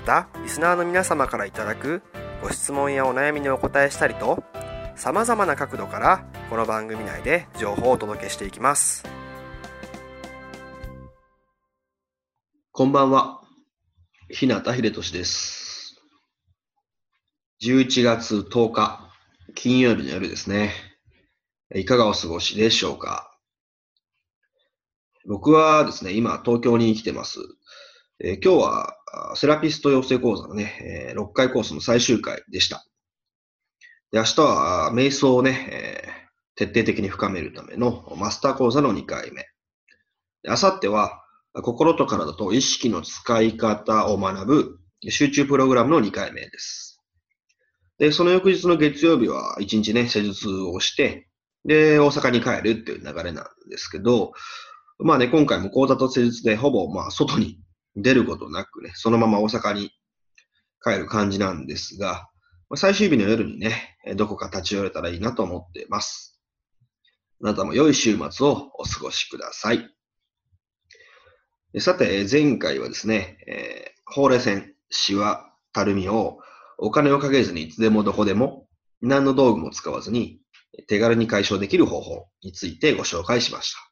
またリスナーの皆様からいただくご質問やお悩みにお答えしたりとさまざまな角度からこの番組内で情報をお届けしていきます。こんばんは。日向秀俊です。11月10日金曜日の夜ですね。いかがお過ごしでしょうか？僕はですね、今東京に来てます。えー、今日はセラピスト養成講座のね、え、6回コースの最終回でした。で明日は瞑想をね、え、徹底的に深めるためのマスター講座の2回目。明後日は心と体と意識の使い方を学ぶ集中プログラムの2回目です。で、その翌日の月曜日は1日ね、施術をして、で、大阪に帰るっていう流れなんですけど、まあね、今回も講座と施術でほぼまあ外に出ることなくね、そのまま大阪に帰る感じなんですが、最終日の夜にね、どこか立ち寄れたらいいなと思っています。あなたも良い週末をお過ごしください。さて、前回はですね、えー、ほうれい線、シワ、たるみをお金をかけずにいつでもどこでも何の道具も使わずに手軽に解消できる方法についてご紹介しました。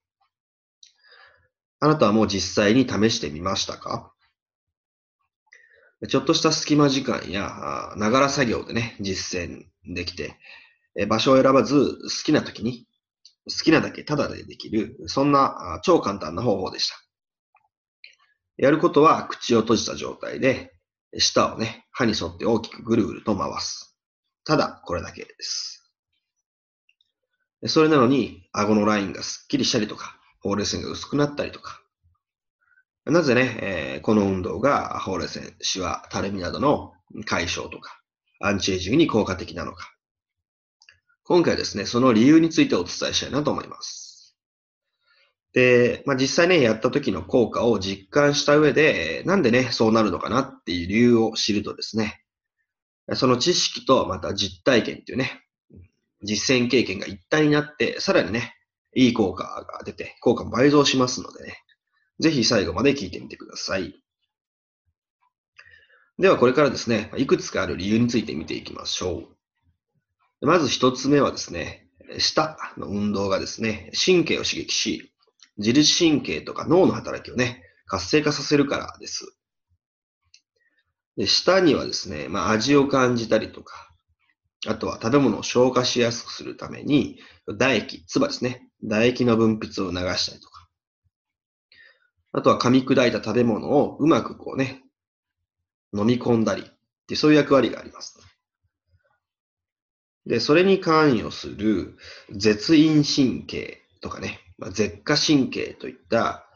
あなたはもう実際に試してみましたか？ちょっとした隙間時間や、ながら作業でね、実践できて、場所を選ばず好きな時に、好きなだけタダでできる、そんな超簡単な方法でした。やることは口を閉じた状態で、舌をね、歯に沿って大きくぐるぐると回す。ただ、これだけです。それなのに、顎のラインがスッキリしたりとか、ほうれい線が薄くなったりとか。なぜね、えー、この運動がほうれい線、シワ、たるみなどの解消とか、アンチエイジングに効果的なのか。今回ですね、その理由についてお伝えしたいなと思います。で、まあ、実際ね、やった時の効果を実感した上で、なんでね、そうなるのかなっていう理由を知るとですね、その知識とまた実体験っていうね、実践経験が一体になって、さらにね、いい効果が出て、効果も倍増しますのでね、ぜひ最後まで聞いてみてください。ではこれからですね、いくつかある理由について見ていきましょう。まず一つ目はですね、舌の運動がですね、神経を刺激し、自律神経とか脳の働きをね、活性化させるからです。で舌にはですね、まあ、味を感じたりとか、あとは食べ物を消化しやすくするために、唾液、唾ですね。唾液の分泌を促したりとか。あとは噛み砕いた食べ物をうまくこうね、飲み込んだりってそういう役割があります。で、それに関与する絶陰神経とかね、まあ、舌下神経といった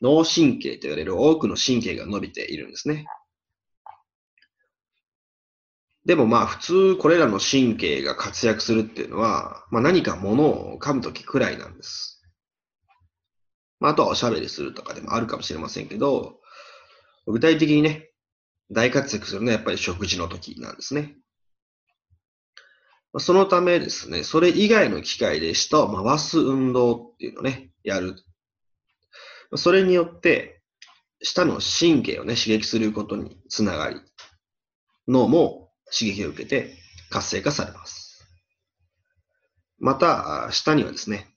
脳神経と言われる多くの神経が伸びているんですね。でもまあ普通これらの神経が活躍するっていうのは、まあ何か物を噛むときくらいなんです。まああとはおしゃべりするとかでもあるかもしれませんけど、具体的にね、大活躍するのはやっぱり食事の時なんですね。そのためですね、それ以外の機会で舌を回す運動っていうのをね、やる。それによって、舌の神経をね、刺激することにつながり、脳も刺激を受けて活性化されます。また、下にはですね、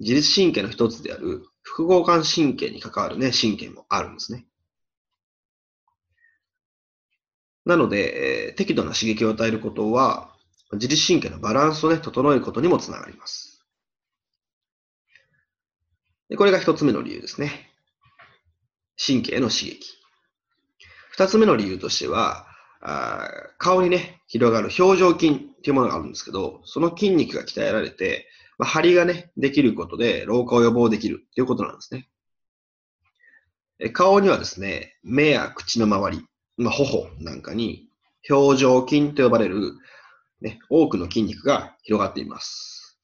自律神経の一つである副交感神経に関わるね、神経もあるんですね。なので、えー適度な刺激を与えることは、自律神経のバランスをね、整えることにもつながります。でこれが一つ目の理由ですね。神経の刺激。二つ目の理由としては、あ顔にね、広がる表情筋っていうものがあるんですけど、その筋肉が鍛えられて、まあ、張りがね、できることで老化を予防できるっていうことなんですね。え顔にはですね、目や口の周り、まあ、頬なんかに表情筋と呼ばれる、ね、多くの筋肉が広がっています。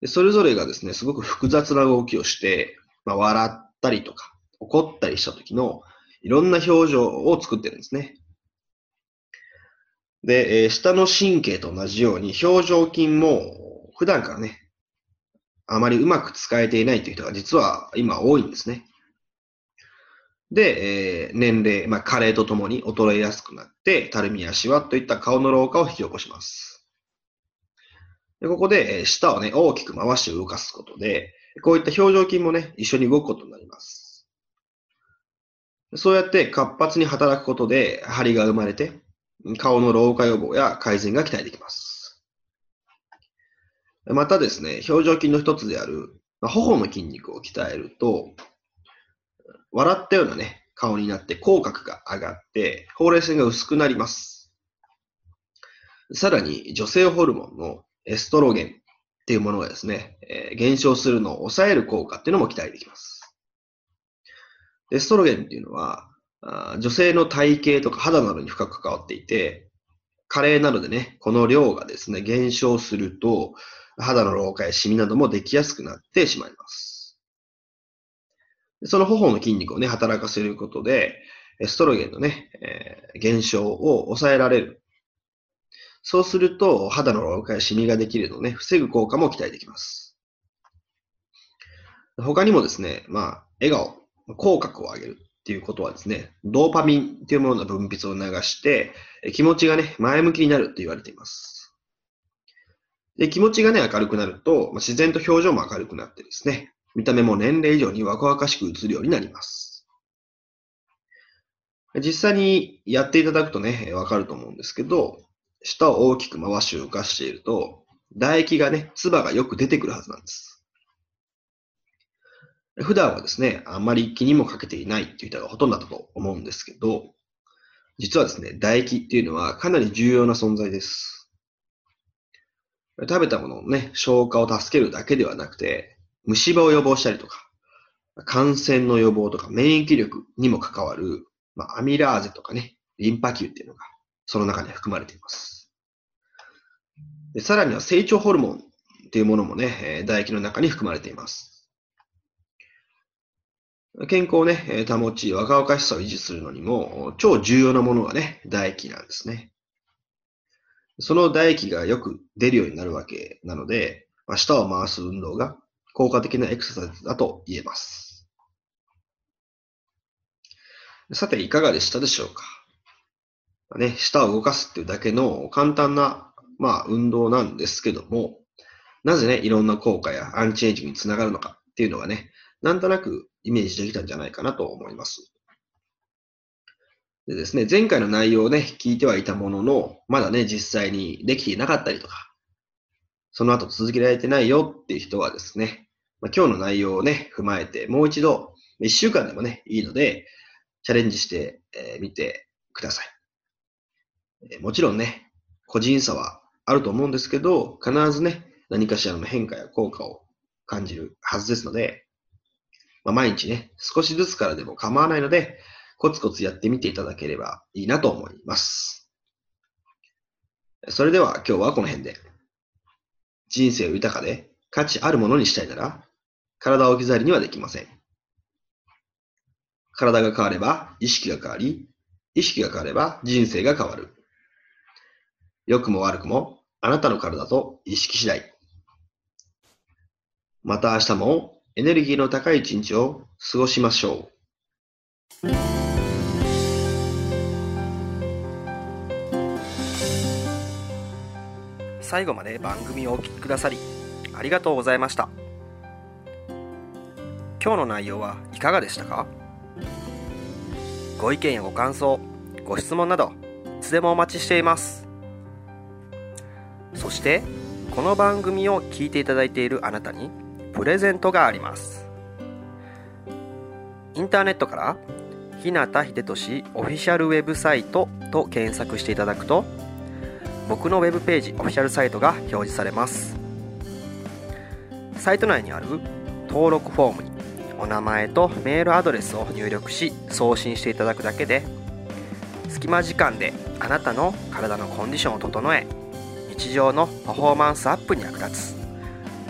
でそれぞれがですね、すごく複雑な動きをして、まあ、笑ったりとか、怒ったりした時のいろんな表情を作ってるんですね。で、えー下の神経と同じように表情筋も普段からね、あまりうまく使えていないという人が実は今多いんですね。で、えー年齢、まあ、加齢とともに衰えやすくなって、たるみやシワといった顔の老化を引き起こします。でここで、えー舌をね、大きく回して動かすことで、こういった表情筋もね、一緒に動くことになります。そうやって活発に働くことで、張りが生まれて、顔の老化予防や改善が期待できます。またですね、表情筋の一つである、まあ頬の筋肉を鍛えると、笑ったようなね、顔になって口角が上がって、ほうれい線が薄くなります。さらに、女性ホルモンのエストロゲンっていうものがですね、えー減少するのを抑える効果っていうのも期待できます。エストロゲンっていうのは、女性の体型とか肌などに深く関わっていて、加齢などでね、この量がですね、減少すると、肌の老化やシミなどもできやすくなってしまいます。その頬の筋肉をね、働かせることで、エストロゲンのね、えー減少を抑えられる。そうすると、肌の老化やシミができるのをね、防ぐ効果も期待できます。他にもですね、まあ、笑顔、口角を上げるっていうことはですね、ドーパミンっていうものの分泌を促して、気持ちがね、前向きになると言われています。で、気持ちがね、明るくなると、ま自然と表情も明るくなってですね、見た目も年齢以上に若々しく映るようになります。実際にやっていただくとね、わかると思うんですけど、舌を大きく回し動かしていると、唾液がね、唾がよく出てくるはずなんです。普段はですね、あんまり気にもかけていないっていう人がほとんどだと思うんですけど、実はですね、唾液っていうのはかなり重要な存在です。食べたもののね、消化を助けるだけではなくて、虫歯を予防したりとか、感染の予防とか免疫力にも関わる、まあ、アミラーゼとかね、リンパ球っていうのがその中に含まれています。でさらには成長ホルモンっていうものもね、唾液の中に含まれています。健康をね、保ち、若々しさを維持するのにも、超重要なものがね、唾液なんですね。その唾液がよく出るようになるわけなので、まあ、舌を回す運動が効果的なエクササイズだと言えます。さて、いかがでしたでしょうか？まあね、舌を動かすっていうだけの簡単な、まあ、運動なんですけども、なぜね、いろんな効果やアンチエイジングにつながるのかっていうのがね、なんとなくイメージできたんじゃないかなと思います。でですね、前回の内容をね、聞いてはいたものの、まだね、実際にできていなかったりとか、その後続けられてないよっていう人はですね、ま、今日の内容をね、踏まえて、もう一度、一週間でもね、いいので、チャレンジしてみ、てください。もちろんね、個人差はあると思うんですけど、必ずね、何かしらの変化や効果を感じるはずですので、まあ、毎日ね、少しずつからでも構わないので、コツコツやってみていただければいいなと思います。それでは今日はこの辺で。人生を豊かで価値あるものにしたいなら、体を置き去りにはできません。体が変われば意識が変わり、意識が変われば人生が変わる。良くも悪くもあなたの体と意識次第。また明日もエネルギーの高い一日を過ごしましょう。最後まで番組をお聞きくださりありがとうございました。今日の内容はいかがでしたか？ご意見やご感想ご質問などいつでもお待ちしています。そしてこの番組を聞いていただいているあなたにプレゼントがあります。インターネットから日向秀俊オフィシャルウェブサイトと検索していただくと僕のウェブページオフィシャルサイトが表示されます。サイト内にある登録フォームにお名前とメールアドレスを入力し送信していただくだけで隙間時間であなたの体のコンディションを整え日常のパフォーマンスアップに役立つ。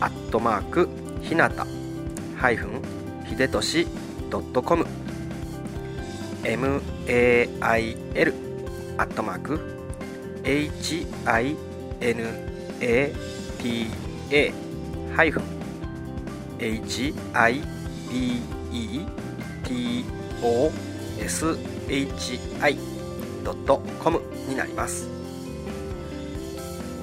アットマークひなたハイフンひでとし .com mail アットマーク hinata ハイフン hibetoshi.com になります。